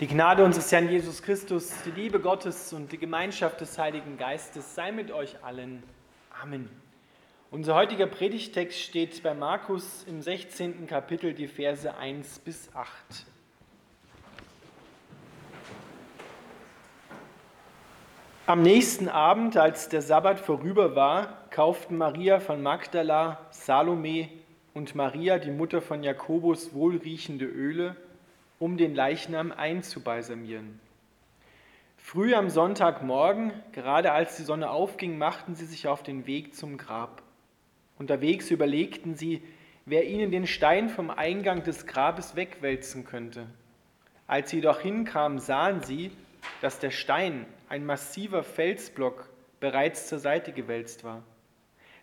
Die Gnade unseres Herrn Jesus Christus, die Liebe Gottes und die Gemeinschaft des Heiligen Geistes sei mit euch allen. Amen. Unser heutiger Predigtext steht bei Markus im 16. Kapitel, die Verse 1 bis 8. Am nächsten Abend, als der Sabbat vorüber war, kauften Maria von Magdala, Salome und Maria, die Mutter von Jakobus, wohlriechende Öle um den Leichnam einzubalsamieren. Früh am Sonntagmorgen, gerade als die Sonne aufging, machten sie sich auf den Weg zum Grab. Unterwegs überlegten sie, wer ihnen den Stein vom Eingang des Grabes wegwälzen könnte. Als sie jedoch hinkamen, sahen sie, dass der Stein, ein massiver Felsblock, bereits zur Seite gewälzt war.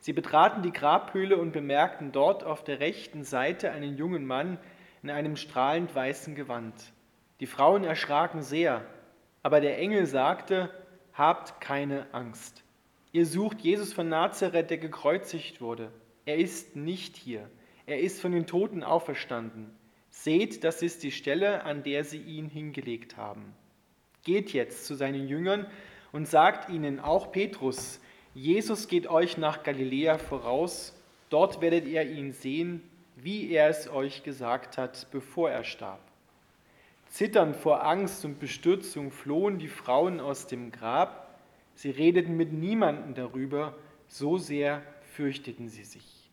Sie betraten die Grabhöhle und bemerkten dort auf der rechten Seite einen jungen Mann, in einem strahlend weißen Gewand. Die Frauen erschraken sehr, aber der Engel sagte, habt keine Angst. Ihr sucht Jesus von Nazareth, der gekreuzigt wurde. Er ist nicht hier. Er ist von den Toten auferstanden. Seht, das ist die Stelle, an der sie ihn hingelegt haben. Geht jetzt zu seinen Jüngern und sagt ihnen, auch Petrus, Jesus geht euch nach Galiläa voraus, dort werdet ihr ihn sehen, wie er es euch gesagt hat, bevor er starb. Zitternd vor Angst und Bestürzung flohen die Frauen aus dem Grab. Sie redeten mit niemandem darüber, so sehr fürchteten sie sich.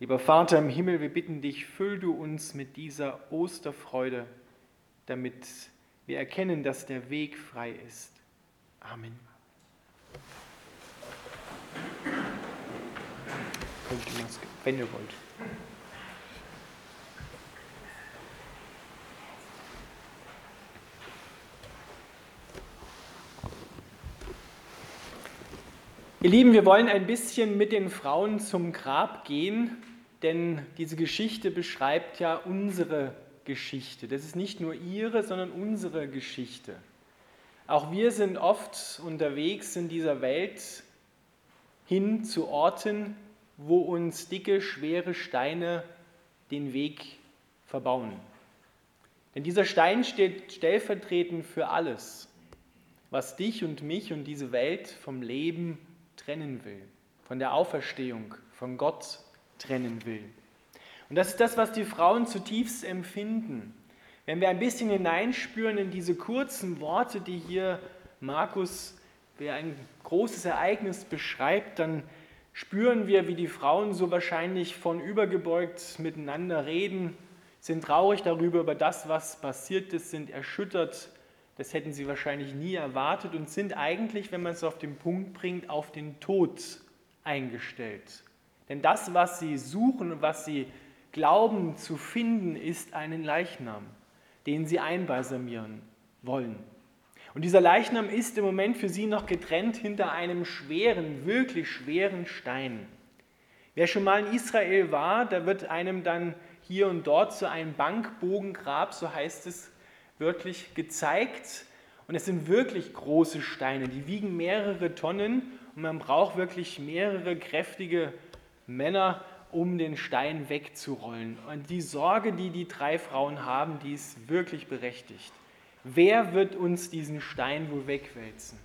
Lieber Vater im Himmel, wir bitten dich, füll du uns mit dieser Osterfreude, damit wir erkennen, dass der Weg frei ist. Amen. Wenn ihr wollt. Ihr Lieben, wir wollen ein bisschen mit den Frauen zum Grab gehen, denn diese Geschichte beschreibt ja unsere Geschichte. Das ist nicht nur ihre, sondern unsere Geschichte. Auch wir sind oft unterwegs in dieser Welt hin zu Orten, wo uns dicke, schwere Steine den Weg verbauen. Denn dieser Stein steht stellvertretend für alles, was dich und mich und diese Welt vom Leben trennen will, von der Auferstehung, von Gott trennen will. Und das ist das, was die Frauen zutiefst empfinden. Wenn wir ein bisschen hineinspüren in diese kurzen Worte, die hier Markus, wer ein großes Ereignis beschreibt, dann spüren wir, wie die Frauen so wahrscheinlich von übergebeugt miteinander reden, sind traurig darüber, über das, was passiert ist, sind erschüttert das hätten sie wahrscheinlich nie erwartet und sind eigentlich, wenn man es auf den Punkt bringt, auf den Tod eingestellt. Denn das, was sie suchen und was sie glauben zu finden, ist einen Leichnam, den sie einbalsamieren wollen. Und dieser Leichnam ist im Moment für sie noch getrennt hinter einem schweren, wirklich schweren Stein. Wer schon mal in Israel war, da wird einem dann hier und dort so ein Bankbogengrab, so heißt es, wörtlich gezeigt. Und es sind wirklich große Steine, die wiegen mehrere Tonnen und man braucht wirklich mehrere kräftige Männer, um den Stein wegzurollen. Und die Sorge, die die drei Frauen haben, die ist wirklich berechtigt. Wer wird uns diesen Stein wohl wegwälzen?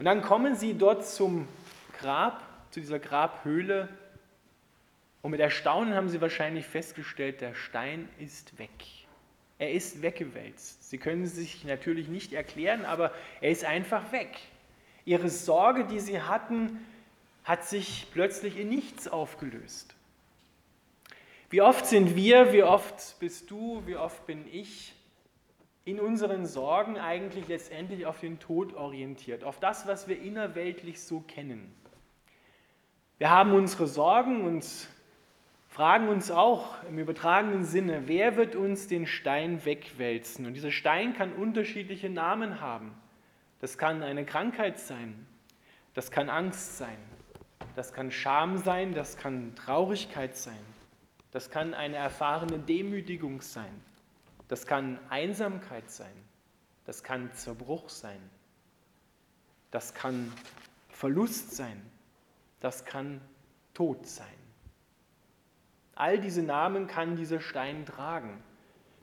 Und dann kommen sie dort zum Grab, zu dieser Grabhöhle. Und mit Erstaunen haben sie wahrscheinlich festgestellt, der Stein ist weg. Er ist weggewälzt. Sie können es sich natürlich nicht erklären, aber er ist einfach weg. Ihre Sorge, die sie hatten, hat sich plötzlich in nichts aufgelöst. Wie oft sind wir, wie oft bist du, wie oft bin ich in unseren Sorgen eigentlich letztendlich auf den Tod orientiert, auf das, was wir innerweltlich so kennen. Wir haben unsere Sorgen und fragen uns auch im übertragenen Sinne, wer wird uns den Stein wegwälzen? Und dieser Stein kann unterschiedliche Namen haben. Das kann eine Krankheit sein, das kann Angst sein, das kann Scham sein, das kann Traurigkeit sein, das kann eine erfahrene Demütigung sein, das kann Einsamkeit sein, das kann Zerbruch sein, das kann Verlust sein, das kann Tod sein. All diese Namen kann dieser Stein tragen.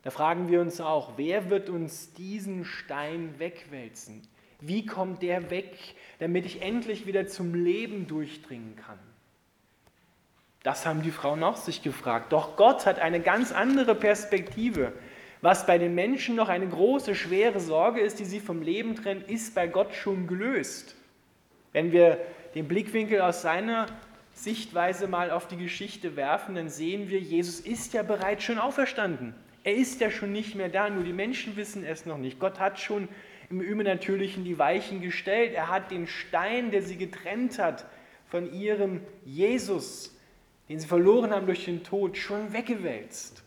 Da fragen wir uns auch, wer wird uns diesen Stein wegwälzen? Wie kommt der weg, damit ich endlich wieder zum Leben durchdringen kann? Das haben die Frauen auch sich gefragt. Doch Gott hat eine ganz andere Perspektive. Was bei den Menschen noch eine große, schwere Sorge ist, die sie vom Leben trennt, ist bei Gott schon gelöst. Wenn wir den Blickwinkel aus seiner Sichtweise mal auf die Geschichte werfen, dann sehen wir, Jesus ist ja bereits schon auferstanden. Er ist ja schon nicht mehr da, nur die Menschen wissen es noch nicht. Gott hat schon im Übernatürlichen die Weichen gestellt. Er hat den Stein, der sie getrennt hat von ihrem Jesus, den sie verloren haben durch den Tod, schon weggewälzt.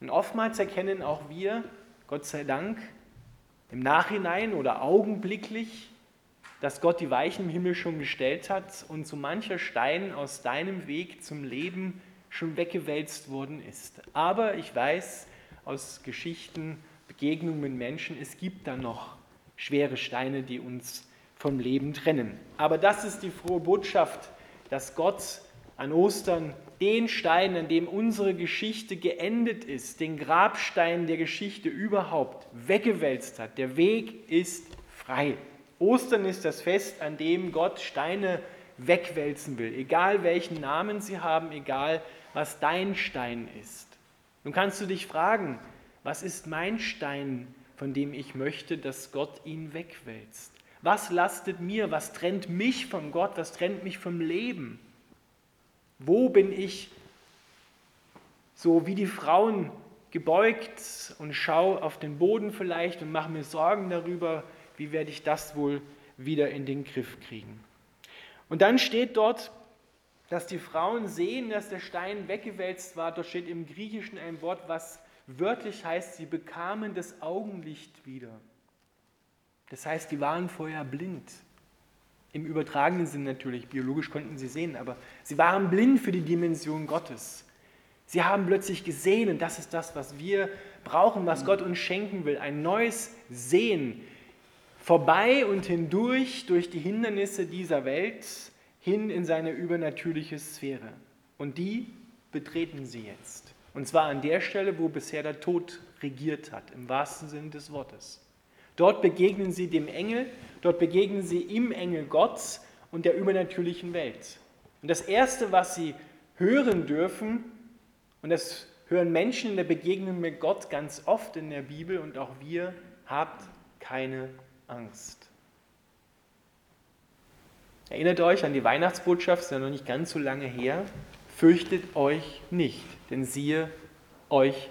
Und oftmals erkennen auch wir, Gott sei Dank, im Nachhinein oder augenblicklich, dass Gott die Weichen im Himmel schon gestellt hat und so mancher Stein aus deinem Weg zum Leben schon weggewälzt worden ist. Aber ich weiß aus Geschichten, Begegnungen mit Menschen, es gibt da noch schwere Steine, die uns vom Leben trennen. Aber das ist die frohe Botschaft, dass Gott an Ostern den Stein, an dem unsere Geschichte geendet ist, den Grabstein der Geschichte überhaupt weggewälzt hat. Der Weg ist frei. Ostern ist das Fest, an dem Gott Steine wegwälzen will, egal welchen Namen sie haben, egal was dein Stein ist. Nun kannst du dich fragen, was ist mein Stein, von dem ich möchte, dass Gott ihn wegwälzt? Was lastet mir? Was trennt mich von Gott? Was trennt mich vom Leben? Wo bin ich so wie die Frauen gebeugt und schaue auf den Boden vielleicht und mache mir Sorgen darüber, wie werde ich das wohl wieder in den Griff kriegen. Und dann steht dort, dass die Frauen sehen, dass der Stein weggewälzt war. Dort steht im Griechischen ein Wort, was wörtlich heißt, sie bekamen das Augenlicht wieder. Das heißt, die waren vorher blind. Im übertragenen Sinn natürlich, biologisch konnten sie sehen, aber sie waren blind für die Dimension Gottes. Sie haben plötzlich gesehen, und das ist das, was wir brauchen, was Gott uns schenken will, ein neues Sehen, vorbei und hindurch durch die Hindernisse dieser Welt hin in seine übernatürliche Sphäre. Und die betreten sie jetzt. Und zwar an der Stelle, wo bisher der Tod regiert hat, im wahrsten Sinne des Wortes. Dort begegnen sie dem Engel, dort begegnen sie im Engel Gott und der übernatürlichen Welt. Und das Erste, was sie hören dürfen, und das hören Menschen in der Begegnung mit Gott ganz oft in der Bibel und auch wir, habt keine Angst. Erinnert euch an die Weihnachtsbotschaft, ist ja noch nicht ganz so lange her. Fürchtet euch nicht, denn siehe, euch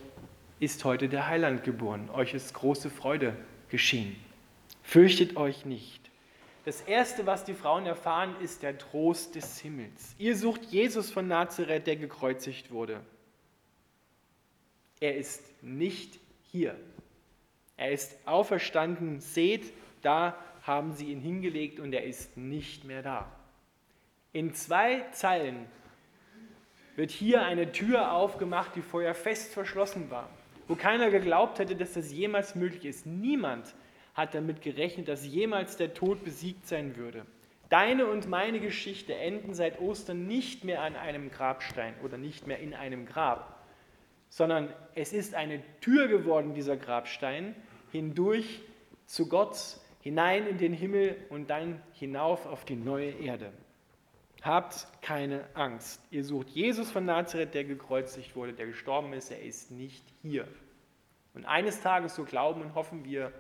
ist heute der Heiland geboren, euch ist große Freude geschehen. Fürchtet euch nicht. Das Erste, was die Frauen erfahren, ist der Trost des Himmels. Ihr sucht Jesus von Nazareth, der gekreuzigt wurde. Er ist nicht hier. Er ist auferstanden. Seht, da haben sie ihn hingelegt und er ist nicht mehr da. In zwei Zeilen wird hier eine Tür aufgemacht, die vorher fest verschlossen war wo keiner geglaubt hätte, dass das jemals möglich ist. Niemand hat damit gerechnet, dass jemals der Tod besiegt sein würde. Deine und meine Geschichte enden seit Ostern nicht mehr an einem Grabstein oder nicht mehr in einem Grab, sondern es ist eine Tür geworden, dieser Grabstein, hindurch zu Gott, hinein in den Himmel und dann hinauf auf die neue Erde. Habt keine Angst. Ihr sucht Jesus von Nazareth, der gekreuzigt wurde, der gestorben ist. Er ist nicht hier. Und eines Tages, so glauben und hoffen wir,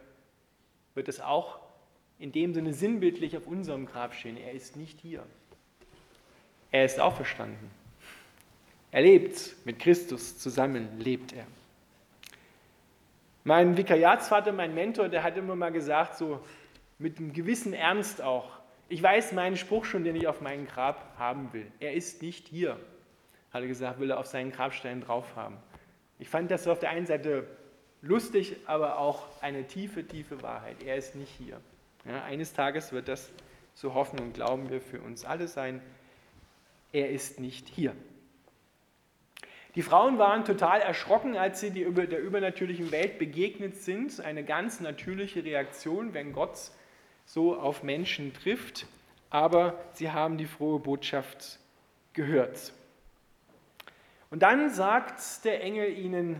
wird es auch in dem Sinne sinnbildlich auf unserem Grab stehen. Er ist nicht hier. Er ist auferstanden. Er lebt mit Christus zusammen, lebt er. Mein Vikariatsvater, mein Mentor, der hat immer mal gesagt, so mit einem gewissen Ernst auch, ich weiß meinen Spruch schon, den ich auf meinem Grab haben will. Er ist nicht hier, hat er gesagt, will er auf seinen Grabstein drauf haben. Ich fand das auf der einen Seite lustig, aber auch eine tiefe, tiefe Wahrheit. Er ist nicht hier. Ja, eines Tages wird das, so hoffen und glauben wir, für uns alle sein. Er ist nicht hier. Die Frauen waren total erschrocken, als sie der übernatürlichen Welt begegnet sind. Eine ganz natürliche Reaktion, wenn Gott so auf Menschen trifft, aber sie haben die frohe Botschaft gehört. Und dann sagt der Engel ihnen,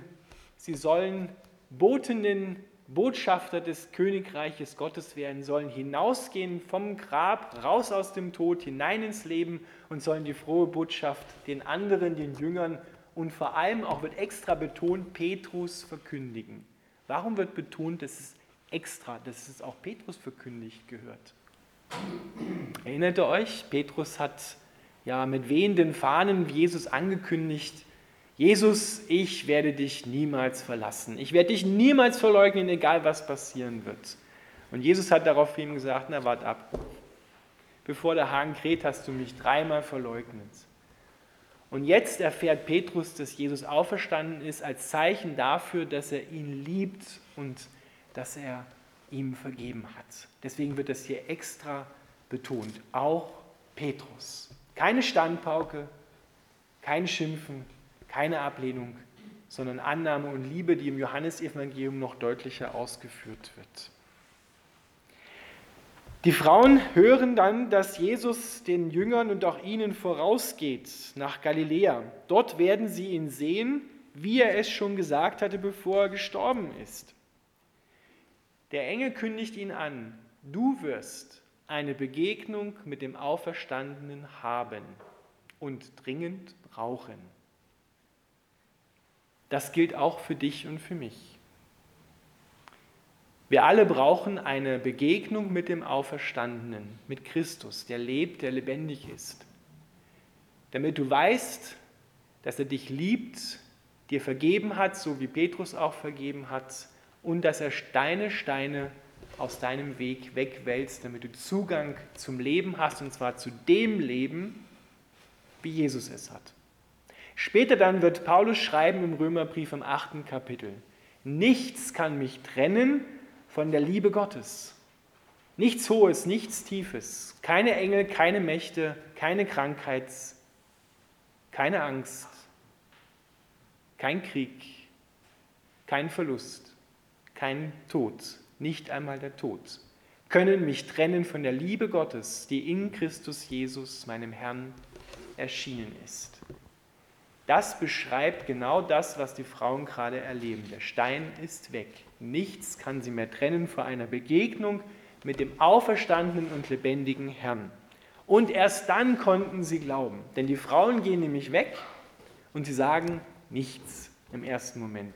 Sie sollen Botinnen, Botschafter des Königreiches Gottes werden, sollen hinausgehen vom Grab, raus aus dem Tod, hinein ins Leben und sollen die frohe Botschaft den anderen, den Jüngern und vor allem auch wird extra betont, Petrus verkündigen. Warum wird betont, dass es extra, dass es auch Petrus verkündigt gehört? Erinnert ihr euch? Petrus hat ja mit wehenden Fahnen Jesus angekündigt, Jesus, ich werde dich niemals verlassen. Ich werde dich niemals verleugnen, egal was passieren wird. Und Jesus hat daraufhin gesagt, na wart ab. Bevor der Hahn kräht, hast du mich dreimal verleugnet. Und jetzt erfährt Petrus, dass Jesus auferstanden ist, als Zeichen dafür, dass er ihn liebt und dass er ihm vergeben hat. Deswegen wird das hier extra betont. Auch Petrus. Keine Standpauke, kein Schimpfen, keine Ablehnung, sondern Annahme und Liebe, die im Johannesevangelium noch deutlicher ausgeführt wird. Die Frauen hören dann, dass Jesus den Jüngern und auch ihnen vorausgeht nach Galiläa. Dort werden sie ihn sehen, wie er es schon gesagt hatte, bevor er gestorben ist. Der Engel kündigt ihn an, du wirst eine Begegnung mit dem Auferstandenen haben und dringend brauchen. Das gilt auch für dich und für mich. Wir alle brauchen eine Begegnung mit dem Auferstandenen, mit Christus, der lebt, der lebendig ist. Damit du weißt, dass er dich liebt, dir vergeben hat, so wie Petrus auch vergeben hat, und dass er deine Steine aus deinem Weg wegwälzt, damit du Zugang zum Leben hast, und zwar zu dem Leben, wie Jesus es hat. Später dann wird Paulus schreiben im Römerbrief im achten Kapitel, nichts kann mich trennen von der Liebe Gottes. Nichts Hohes, nichts Tiefes, keine Engel, keine Mächte, keine Krankheit, keine Angst, kein Krieg, kein Verlust, kein Tod, nicht einmal der Tod, können mich trennen von der Liebe Gottes, die in Christus Jesus, meinem Herrn, erschienen ist. Das beschreibt genau das, was die Frauen gerade erleben. Der Stein ist weg. Nichts kann sie mehr trennen vor einer Begegnung mit dem auferstandenen und lebendigen Herrn. Und erst dann konnten sie glauben. Denn die Frauen gehen nämlich weg und sie sagen nichts im ersten Moment.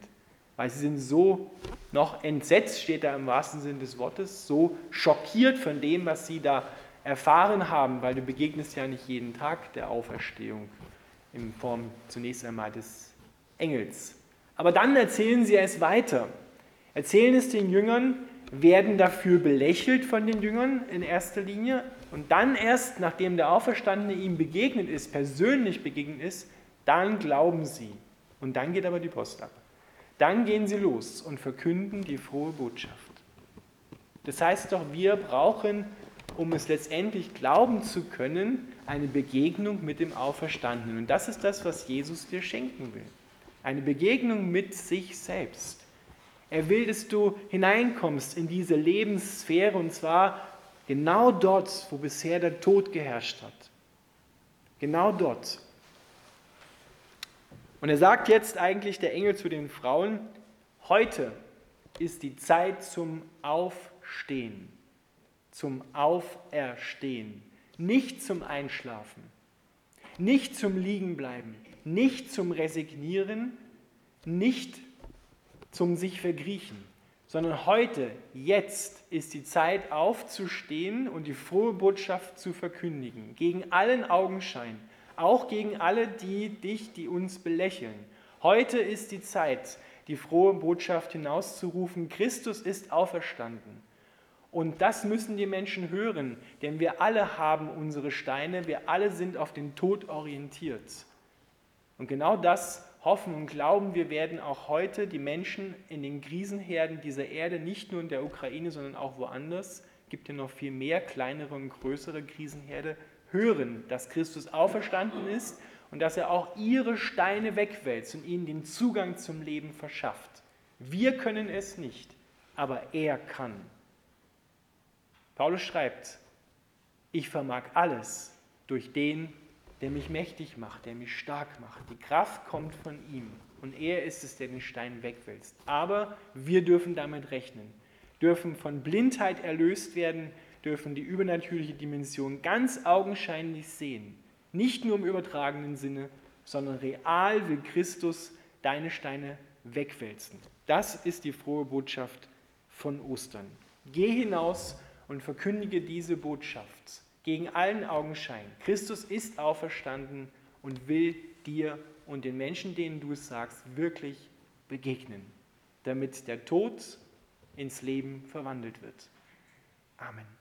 Weil sie sind so noch entsetzt, steht da im wahrsten Sinn des Wortes, so schockiert von dem, was sie da erfahren haben, weil du begegnest ja nicht jeden Tag der Auferstehung in Form zunächst einmal des Engels. Aber dann erzählen sie es weiter. Erzählen es den Jüngern, werden dafür belächelt von den Jüngern in erster Linie und dann erst, nachdem der Auferstandene ihm begegnet ist, persönlich begegnet ist, dann glauben sie. Und dann geht aber die Post ab. Dann gehen sie los und verkünden die frohe Botschaft. Das heißt doch, wir brauchen um es letztendlich glauben zu können, eine Begegnung mit dem Auferstandenen. Und das ist das, was Jesus dir schenken will. Eine Begegnung mit sich selbst. Er will, dass du hineinkommst in diese Lebenssphäre und zwar genau dort, wo bisher der Tod geherrscht hat. Genau dort. Und er sagt jetzt eigentlich der Engel zu den Frauen, heute ist die Zeit zum Aufstehen zum Auferstehen, nicht zum Einschlafen, nicht zum Liegenbleiben, nicht zum Resignieren, nicht zum sich vergriechen, sondern heute, jetzt ist die Zeit aufzustehen und die frohe Botschaft zu verkündigen, gegen allen Augenschein, auch gegen alle, die dich, die uns belächeln. Heute ist die Zeit, die frohe Botschaft hinauszurufen, Christus ist auferstanden. Und das müssen die Menschen hören, denn wir alle haben unsere Steine, wir alle sind auf den Tod orientiert. Und genau das hoffen und glauben wir werden auch heute die Menschen in den Krisenherden dieser Erde, nicht nur in der Ukraine, sondern auch woanders, gibt ja noch viel mehr kleinere und größere Krisenherde, hören, dass Christus auferstanden ist und dass er auch ihre Steine wegwälzt und ihnen den Zugang zum Leben verschafft. Wir können es nicht, aber er kann. Paulus schreibt, ich vermag alles durch den, der mich mächtig macht, der mich stark macht. Die Kraft kommt von ihm. und er ist es, der den Stein wegwälzt. Aber wir dürfen damit rechnen, dürfen von Blindheit erlöst werden, dürfen die übernatürliche Dimension ganz augenscheinlich sehen. Nicht nur im übertragenen Sinne, sondern real will Christus deine Steine wegwälzen. Das ist die frohe Botschaft von Ostern. Geh hinaus und verkündige diese Botschaft gegen allen Augenschein. Christus ist auferstanden und will dir und den Menschen, denen du es sagst, wirklich begegnen, damit der Tod ins Leben verwandelt wird. Amen.